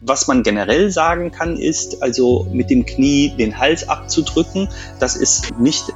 Was man generell sagen kann, ist also mit dem Knie den Hals abzudrücken. Das ist nicht äh,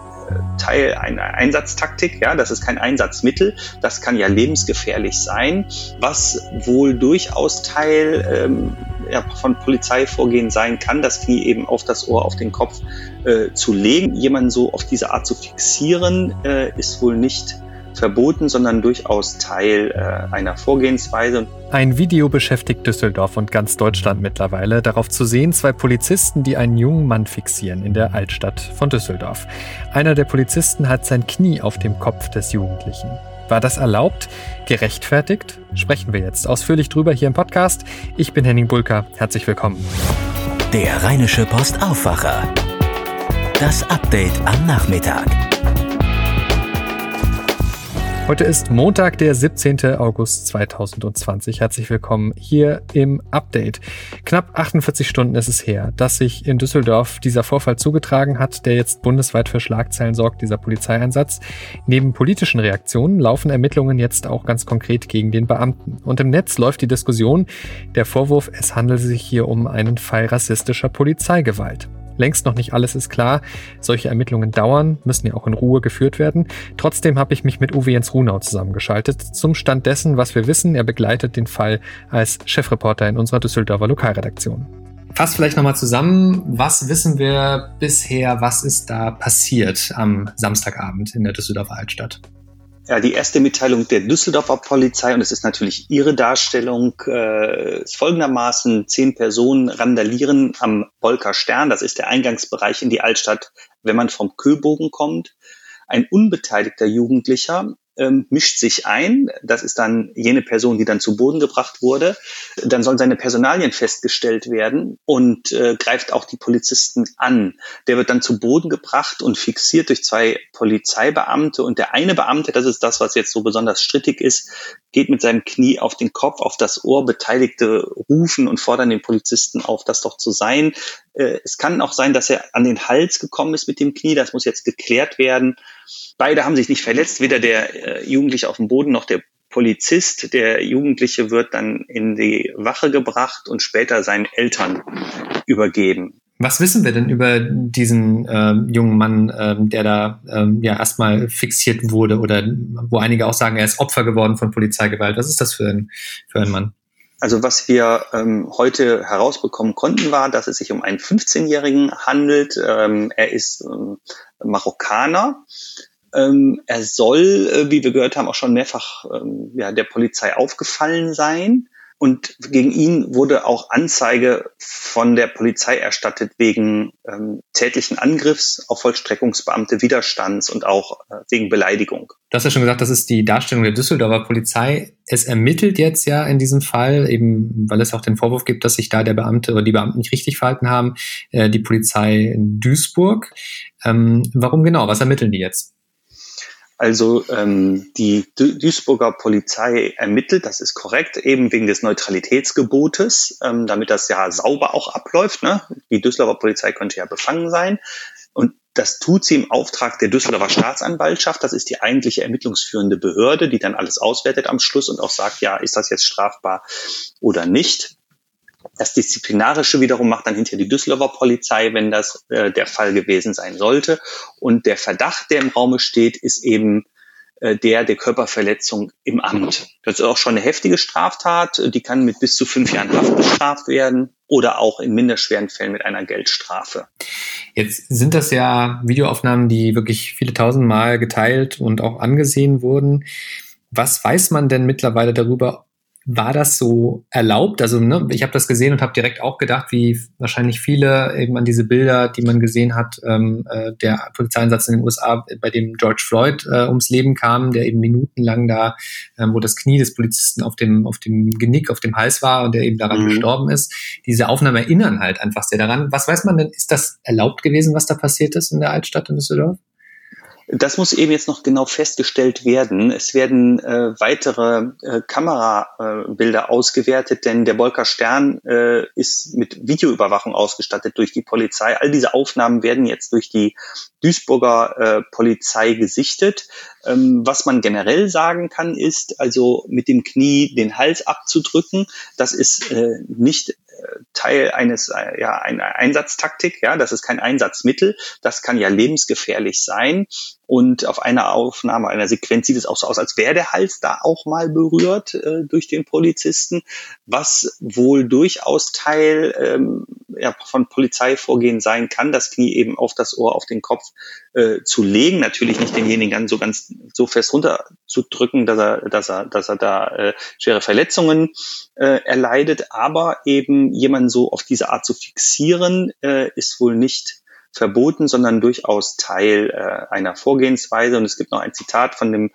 Teil einer Einsatztaktik, ja, das ist kein Einsatzmittel, das kann ja lebensgefährlich sein, was wohl durchaus Teil ähm, ja, von Polizeivorgehen sein kann, das Knie eben auf das Ohr, auf den Kopf äh, zu legen. Jemanden so auf diese Art zu fixieren, äh, ist wohl nicht verboten, sondern durchaus Teil äh, einer Vorgehensweise. Ein Video beschäftigt Düsseldorf und ganz Deutschland mittlerweile. Darauf zu sehen zwei Polizisten, die einen jungen Mann fixieren in der Altstadt von Düsseldorf. Einer der Polizisten hat sein Knie auf dem Kopf des Jugendlichen. War das erlaubt? Gerechtfertigt? Sprechen wir jetzt ausführlich drüber hier im Podcast. Ich bin Henning Bulka. Herzlich willkommen. Der Rheinische Post Aufwacher. Das Update am Nachmittag. Heute ist Montag, der 17. August 2020. Herzlich willkommen hier im Update. Knapp 48 Stunden ist es her, dass sich in Düsseldorf dieser Vorfall zugetragen hat, der jetzt bundesweit für Schlagzeilen sorgt, dieser Polizeieinsatz. Neben politischen Reaktionen laufen Ermittlungen jetzt auch ganz konkret gegen den Beamten. Und im Netz läuft die Diskussion, der Vorwurf, es handele sich hier um einen Fall rassistischer Polizeigewalt. Längst noch nicht alles ist klar. Solche Ermittlungen dauern, müssen ja auch in Ruhe geführt werden. Trotzdem habe ich mich mit Uwe Jens Runau zusammengeschaltet. Zum Stand dessen, was wir wissen, er begleitet den Fall als Chefreporter in unserer Düsseldorfer Lokalredaktion. Fass vielleicht nochmal zusammen, was wissen wir bisher, was ist da passiert am Samstagabend in der Düsseldorfer Altstadt? Ja, die erste Mitteilung der Düsseldorfer Polizei, und es ist natürlich ihre Darstellung, äh, ist folgendermaßen, zehn Personen randalieren am Bolker Stern, das ist der Eingangsbereich in die Altstadt, wenn man vom Köbogen kommt. Ein unbeteiligter Jugendlicher ähm, mischt sich ein. Das ist dann jene Person, die dann zu Boden gebracht wurde. Dann sollen seine Personalien festgestellt werden und äh, greift auch die Polizisten an. Der wird dann zu Boden gebracht und fixiert durch zwei Polizeibeamte. Und der eine Beamte, das ist das, was jetzt so besonders strittig ist, geht mit seinem Knie auf den Kopf, auf das Ohr. Beteiligte rufen und fordern den Polizisten auf, das doch zu sein. Äh, es kann auch sein, dass er an den Hals gekommen ist mit dem Knie. Das muss jetzt geklärt werden. Beide haben sich nicht verletzt, weder der äh, Jugendliche auf dem Boden noch der Polizist. Der Jugendliche wird dann in die Wache gebracht und später seinen Eltern übergeben. Was wissen wir denn über diesen äh, jungen Mann, äh, der da äh, ja erstmal fixiert wurde oder wo einige auch sagen, er ist Opfer geworden von Polizeigewalt? Was ist das für ein, für ein Mann? Also was wir ähm, heute herausbekommen konnten, war, dass es sich um einen 15-Jährigen handelt. Ähm, er ist ähm, Marokkaner. Ähm, er soll, äh, wie wir gehört haben, auch schon mehrfach ähm, ja, der Polizei aufgefallen sein. Und gegen ihn wurde auch Anzeige von der Polizei erstattet wegen ähm, tätlichen Angriffs auf Vollstreckungsbeamte, Widerstands und auch äh, wegen Beleidigung. Du hast ja schon gesagt, das ist die Darstellung der Düsseldorfer Polizei. Es ermittelt jetzt ja in diesem Fall, eben weil es auch den Vorwurf gibt, dass sich da der Beamte oder die Beamten nicht richtig verhalten haben, äh, die Polizei in Duisburg. Ähm, warum genau? Was ermitteln die jetzt? Also ähm, die Duisburger Polizei ermittelt, das ist korrekt, eben wegen des Neutralitätsgebotes, ähm, damit das ja sauber auch abläuft. Ne? Die Düsseldorfer Polizei könnte ja befangen sein. Und das tut sie im Auftrag der Düsseldorfer Staatsanwaltschaft. Das ist die eigentliche ermittlungsführende Behörde, die dann alles auswertet am Schluss und auch sagt, ja, ist das jetzt strafbar oder nicht. Das Disziplinarische wiederum macht dann hinterher die Düsseldorfer Polizei, wenn das äh, der Fall gewesen sein sollte. Und der Verdacht, der im Raume steht, ist eben äh, der der Körperverletzung im Amt. Das ist auch schon eine heftige Straftat. Die kann mit bis zu fünf Jahren Haft bestraft werden oder auch in minderschweren Fällen mit einer Geldstrafe. Jetzt sind das ja Videoaufnahmen, die wirklich viele tausend Mal geteilt und auch angesehen wurden. Was weiß man denn mittlerweile darüber, war das so erlaubt? Also ne, ich habe das gesehen und habe direkt auch gedacht, wie wahrscheinlich viele eben an diese Bilder, die man gesehen hat, ähm, äh, der Polizeieinsatz in den USA, bei dem George Floyd äh, ums Leben kam, der eben minutenlang da, äh, wo das Knie des Polizisten auf dem auf dem Genick, auf dem Hals war und der eben daran mhm. gestorben ist. Diese Aufnahmen erinnern halt einfach sehr daran. Was weiß man denn? Ist das erlaubt gewesen, was da passiert ist in der Altstadt in Düsseldorf? Das muss eben jetzt noch genau festgestellt werden. Es werden äh, weitere äh, Kamerabilder äh, ausgewertet, denn der Bolker Stern äh, ist mit Videoüberwachung ausgestattet durch die Polizei. All diese Aufnahmen werden jetzt durch die Duisburger äh, Polizei gesichtet. Ähm, was man generell sagen kann, ist also mit dem Knie den Hals abzudrücken. Das ist äh, nicht Teil eines, äh, ja, einer Einsatztaktik, ja, das ist kein Einsatzmittel, das kann ja lebensgefährlich sein. Und auf einer Aufnahme, einer Sequenz sieht es auch so aus, als wäre der Hals da auch mal berührt äh, durch den Polizisten, was wohl durchaus Teil ähm, ja, von Polizeivorgehen sein kann, das Knie eben auf das Ohr, auf den Kopf äh, zu legen. Natürlich nicht denjenigen ganz so ganz so fest runterzudrücken, dass er, dass er, dass er da äh, schwere Verletzungen äh, erleidet, aber eben jemanden so auf diese Art zu fixieren, äh, ist wohl nicht verboten, sondern durchaus Teil äh, einer Vorgehensweise. Und es gibt noch ein Zitat von dem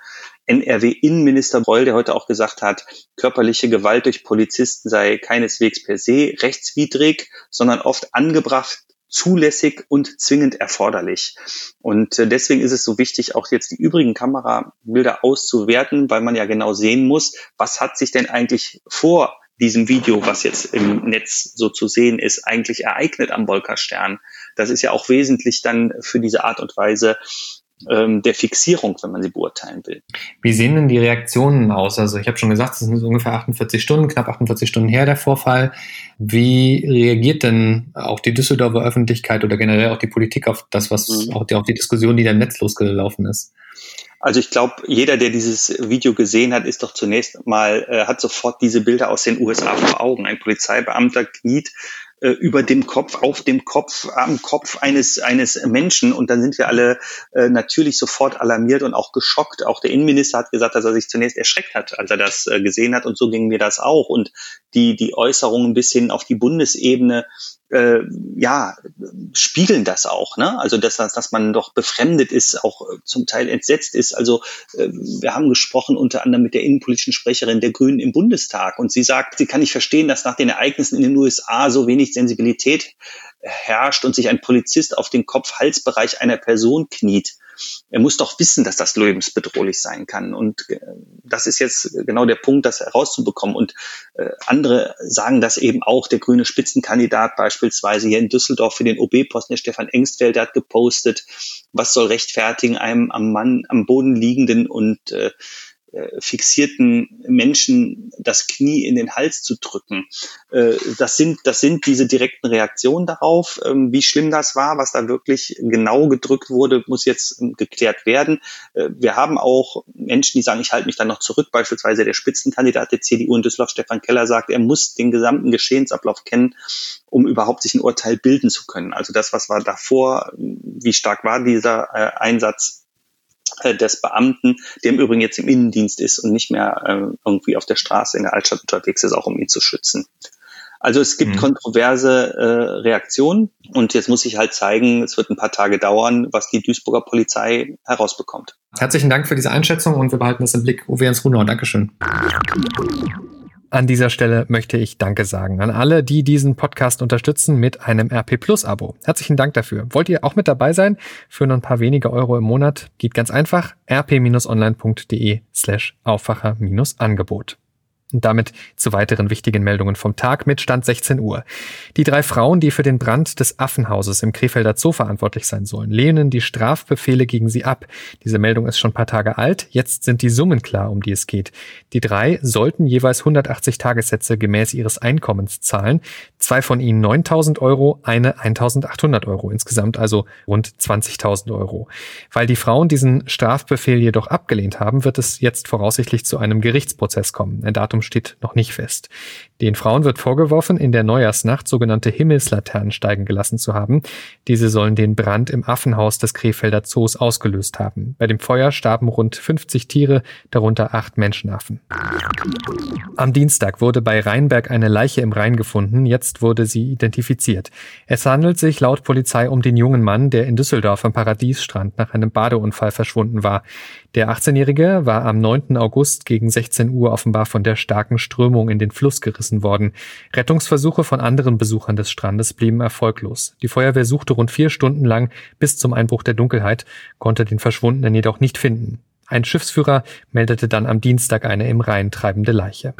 NRW-Innenminister Beul, der heute auch gesagt hat, körperliche Gewalt durch Polizisten sei keineswegs per se rechtswidrig, sondern oft angebracht, zulässig und zwingend erforderlich. Und äh, deswegen ist es so wichtig, auch jetzt die übrigen Kamerabilder auszuwerten, weil man ja genau sehen muss, was hat sich denn eigentlich vor diesem Video, was jetzt im Netz so zu sehen ist, eigentlich ereignet am Wolkerstern. Das ist ja auch wesentlich dann für diese Art und Weise ähm, der Fixierung, wenn man sie beurteilen will. Wie sehen denn die Reaktionen aus? Also ich habe schon gesagt, es sind ungefähr 48 Stunden, knapp 48 Stunden her der Vorfall. Wie reagiert denn auch die Düsseldorfer Öffentlichkeit oder generell auch die Politik auf das, was mhm. auch die, auf die Diskussion, die da im Netz losgelaufen ist? Also ich glaube, jeder, der dieses Video gesehen hat, ist doch zunächst mal, äh, hat sofort diese Bilder aus den USA vor Augen. Ein Polizeibeamter kniet äh, über dem Kopf, auf dem Kopf, am Kopf eines, eines Menschen. Und dann sind wir alle äh, natürlich sofort alarmiert und auch geschockt. Auch der Innenminister hat gesagt, dass er sich zunächst erschreckt hat, als er das äh, gesehen hat. Und so ging mir das auch. Und die, die Äußerungen bis hin auf die Bundesebene äh, ja, spiegeln das auch, ne? Also dass, dass man doch befremdet ist, auch äh, zum Teil entsetzt ist. Also äh, wir haben gesprochen unter anderem mit der innenpolitischen Sprecherin der Grünen im Bundestag und sie sagt, sie kann nicht verstehen, dass nach den Ereignissen in den USA so wenig Sensibilität herrscht und sich ein Polizist auf den Kopf-Halsbereich einer Person kniet er muss doch wissen, dass das lebensbedrohlich sein kann. Und äh, das ist jetzt genau der Punkt, das herauszubekommen. Und äh, andere sagen das eben auch. Der grüne Spitzenkandidat beispielsweise hier in Düsseldorf für den OB-Posten, der Stefan Engstfeld, hat gepostet, was soll rechtfertigen, einem am Mann am Boden liegenden und äh, fixierten Menschen das Knie in den Hals zu drücken. Äh, das sind, das sind diese direkten Reaktionen darauf. Ähm, wie schlimm das war, was da wirklich genau gedrückt wurde, muss jetzt ähm, geklärt werden. Äh, wir haben auch Menschen, die sagen, ich halte mich da noch zurück. Beispielsweise der Spitzenkandidat der CDU in Düsseldorf, Stefan Keller, sagt, er muss den gesamten Geschehensablauf kennen, um überhaupt sich ein Urteil bilden zu können. Also das, was war davor, wie stark war dieser Einsatz, äh, des Beamten, der im Übrigen jetzt im Innendienst ist und nicht mehr äh, irgendwie auf der Straße in der Altstadt unterwegs ist, auch um ihn zu schützen. Also es gibt mhm. kontroverse äh, Reaktionen und jetzt muss ich halt zeigen, es wird ein paar Tage dauern, was die Duisburger Polizei herausbekommt. Herzlichen Dank für diese Einschätzung und wir behalten das im Blick. Uwe Jens Runau, Dankeschön. An dieser Stelle möchte ich Danke sagen an alle, die diesen Podcast unterstützen mit einem RP Plus Abo. Herzlichen Dank dafür. Wollt ihr auch mit dabei sein? Für nur ein paar wenige Euro im Monat geht ganz einfach rp-online.de slash Aufwacher-Angebot. Und damit zu weiteren wichtigen Meldungen vom Tag mit Stand 16 Uhr. Die drei Frauen, die für den Brand des Affenhauses im Krefelder Zoo verantwortlich sein sollen, lehnen die Strafbefehle gegen sie ab. Diese Meldung ist schon ein paar Tage alt. Jetzt sind die Summen klar, um die es geht. Die drei sollten jeweils 180 Tagessätze gemäß ihres Einkommens zahlen. Zwei von ihnen 9000 Euro, eine 1800 Euro. Insgesamt also rund 20.000 Euro. Weil die Frauen diesen Strafbefehl jedoch abgelehnt haben, wird es jetzt voraussichtlich zu einem Gerichtsprozess kommen. Ein Datum Datum steht noch nicht fest. Den Frauen wird vorgeworfen, in der Neujahrsnacht sogenannte Himmelslaternen steigen gelassen zu haben. Diese sollen den Brand im Affenhaus des Krefelder Zoos ausgelöst haben. Bei dem Feuer starben rund 50 Tiere, darunter acht Menschenaffen. Am Dienstag wurde bei Rheinberg eine Leiche im Rhein gefunden. Jetzt wurde sie identifiziert. Es handelt sich laut Polizei um den jungen Mann, der in Düsseldorf am Paradiesstrand nach einem Badeunfall verschwunden war. Der 18-Jährige war am 9. August gegen 16 Uhr offenbar von der starken Strömung in den Fluss gerissen worden. Rettungsversuche von anderen Besuchern des Strandes blieben erfolglos. Die Feuerwehr suchte rund vier Stunden lang bis zum Einbruch der Dunkelheit, konnte den Verschwundenen jedoch nicht finden. Ein Schiffsführer meldete dann am Dienstag eine im Rhein treibende Leiche.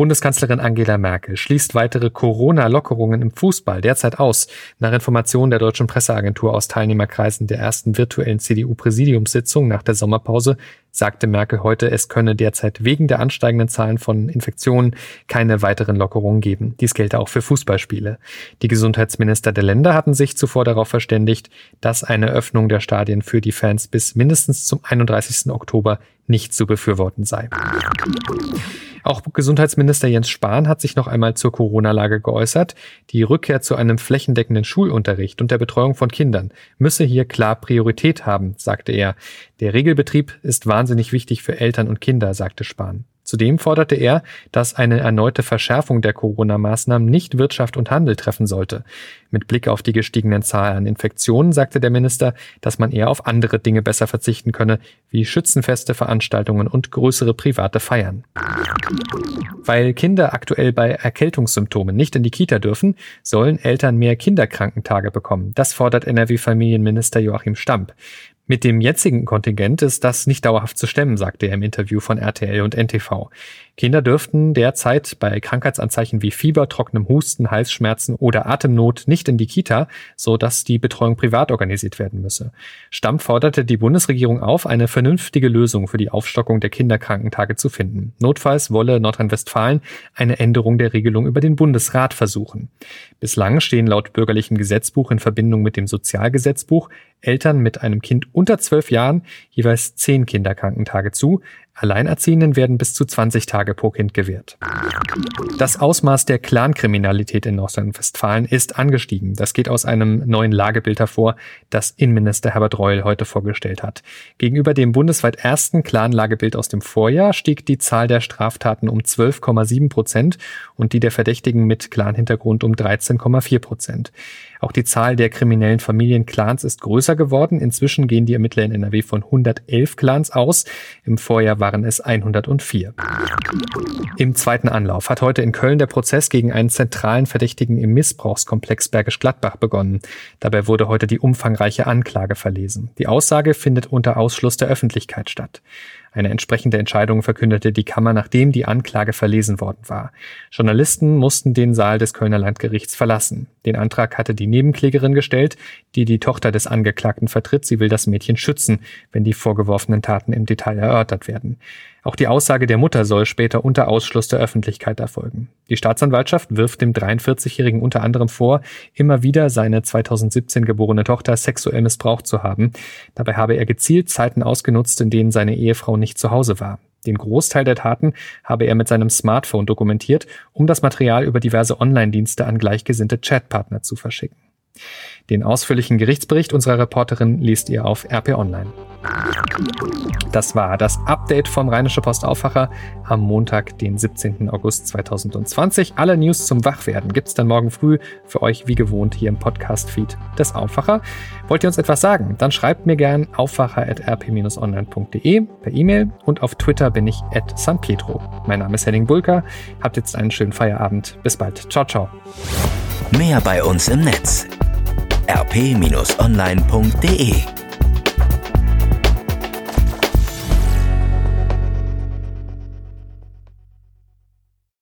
Bundeskanzlerin Angela Merkel schließt weitere Corona-Lockerungen im Fußball derzeit aus. Nach Informationen der deutschen Presseagentur aus Teilnehmerkreisen der ersten virtuellen CDU-Präsidiumssitzung nach der Sommerpause sagte Merkel heute, es könne derzeit wegen der ansteigenden Zahlen von Infektionen keine weiteren Lockerungen geben. Dies gelte auch für Fußballspiele. Die Gesundheitsminister der Länder hatten sich zuvor darauf verständigt, dass eine Öffnung der Stadien für die Fans bis mindestens zum 31. Oktober nicht zu befürworten sei. Auch Gesundheitsminister Jens Spahn hat sich noch einmal zur Corona-Lage geäußert. Die Rückkehr zu einem flächendeckenden Schulunterricht und der Betreuung von Kindern müsse hier klar Priorität haben, sagte er. Der Regelbetrieb ist wahnsinnig wichtig für Eltern und Kinder, sagte Spahn. Zudem forderte er, dass eine erneute Verschärfung der Corona-Maßnahmen nicht Wirtschaft und Handel treffen sollte. Mit Blick auf die gestiegenen Zahlen an Infektionen sagte der Minister, dass man eher auf andere Dinge besser verzichten könne, wie Schützenfeste, Veranstaltungen und größere private Feiern. Weil Kinder aktuell bei Erkältungssymptomen nicht in die Kita dürfen, sollen Eltern mehr Kinderkrankentage bekommen. Das fordert NRW-Familienminister Joachim Stamp. Mit dem jetzigen Kontingent ist das nicht dauerhaft zu stemmen, sagte er im Interview von RTL und NTV. Kinder dürften derzeit bei Krankheitsanzeichen wie Fieber, trockenem Husten, Halsschmerzen oder Atemnot nicht in die Kita, so dass die Betreuung privat organisiert werden müsse. Stamm forderte die Bundesregierung auf, eine vernünftige Lösung für die Aufstockung der Kinderkrankentage zu finden. Notfalls wolle Nordrhein-Westfalen eine Änderung der Regelung über den Bundesrat versuchen. Bislang stehen laut bürgerlichem Gesetzbuch in Verbindung mit dem Sozialgesetzbuch Eltern mit einem Kind unter zwölf Jahren jeweils zehn Kinderkrankentage zu. Alleinerziehenden werden bis zu 20 Tage pro Kind gewährt. Das Ausmaß der Clankriminalität in Nordrhein-Westfalen ist angestiegen. Das geht aus einem neuen Lagebild hervor, das Innenminister Herbert Reul heute vorgestellt hat. Gegenüber dem bundesweit ersten Clan-Lagebild aus dem Vorjahr stieg die Zahl der Straftaten um 12,7 Prozent und die der Verdächtigen mit Clan-Hintergrund um 13,4 Prozent. Auch die Zahl der kriminellen Familienclans ist größer geworden. Inzwischen gehen die Ermittler in NRW von 111 Clans aus. Im Vorjahr waren es 104. Im zweiten Anlauf hat heute in Köln der Prozess gegen einen zentralen Verdächtigen im Missbrauchskomplex Bergisch Gladbach begonnen. Dabei wurde heute die umfangreiche Anklage verlesen. Die Aussage findet unter Ausschluss der Öffentlichkeit statt. Eine entsprechende Entscheidung verkündete die Kammer, nachdem die Anklage verlesen worden war. Journalisten mussten den Saal des Kölner Landgerichts verlassen. Den Antrag hatte die Nebenklägerin gestellt, die die Tochter des Angeklagten vertritt. Sie will das Mädchen schützen, wenn die vorgeworfenen Taten im Detail erörtert werden. Auch die Aussage der Mutter soll später unter Ausschluss der Öffentlichkeit erfolgen. Die Staatsanwaltschaft wirft dem 43-Jährigen unter anderem vor, immer wieder seine 2017 geborene Tochter sexuell missbraucht zu haben. Dabei habe er gezielt Zeiten ausgenutzt, in denen seine Ehefrau nicht zu Hause war. Den Großteil der Taten habe er mit seinem Smartphone dokumentiert, um das Material über diverse Online-Dienste an gleichgesinnte Chatpartner zu verschicken. Den ausführlichen Gerichtsbericht unserer Reporterin liest ihr auf RP Online. Das war das Update vom Rheinische Post Aufwacher am Montag, den 17. August 2020. Alle News zum Wachwerden gibt's dann morgen früh für euch wie gewohnt hier im Podcast-Feed des Aufwacher. Wollt ihr uns etwas sagen? Dann schreibt mir gern aufwacher.rp-online.de per E-Mail und auf Twitter bin ich at San Pietro. Mein Name ist Henning Bulka. Habt jetzt einen schönen Feierabend. Bis bald. Ciao, ciao. Mehr bei uns im Netz rp-online.de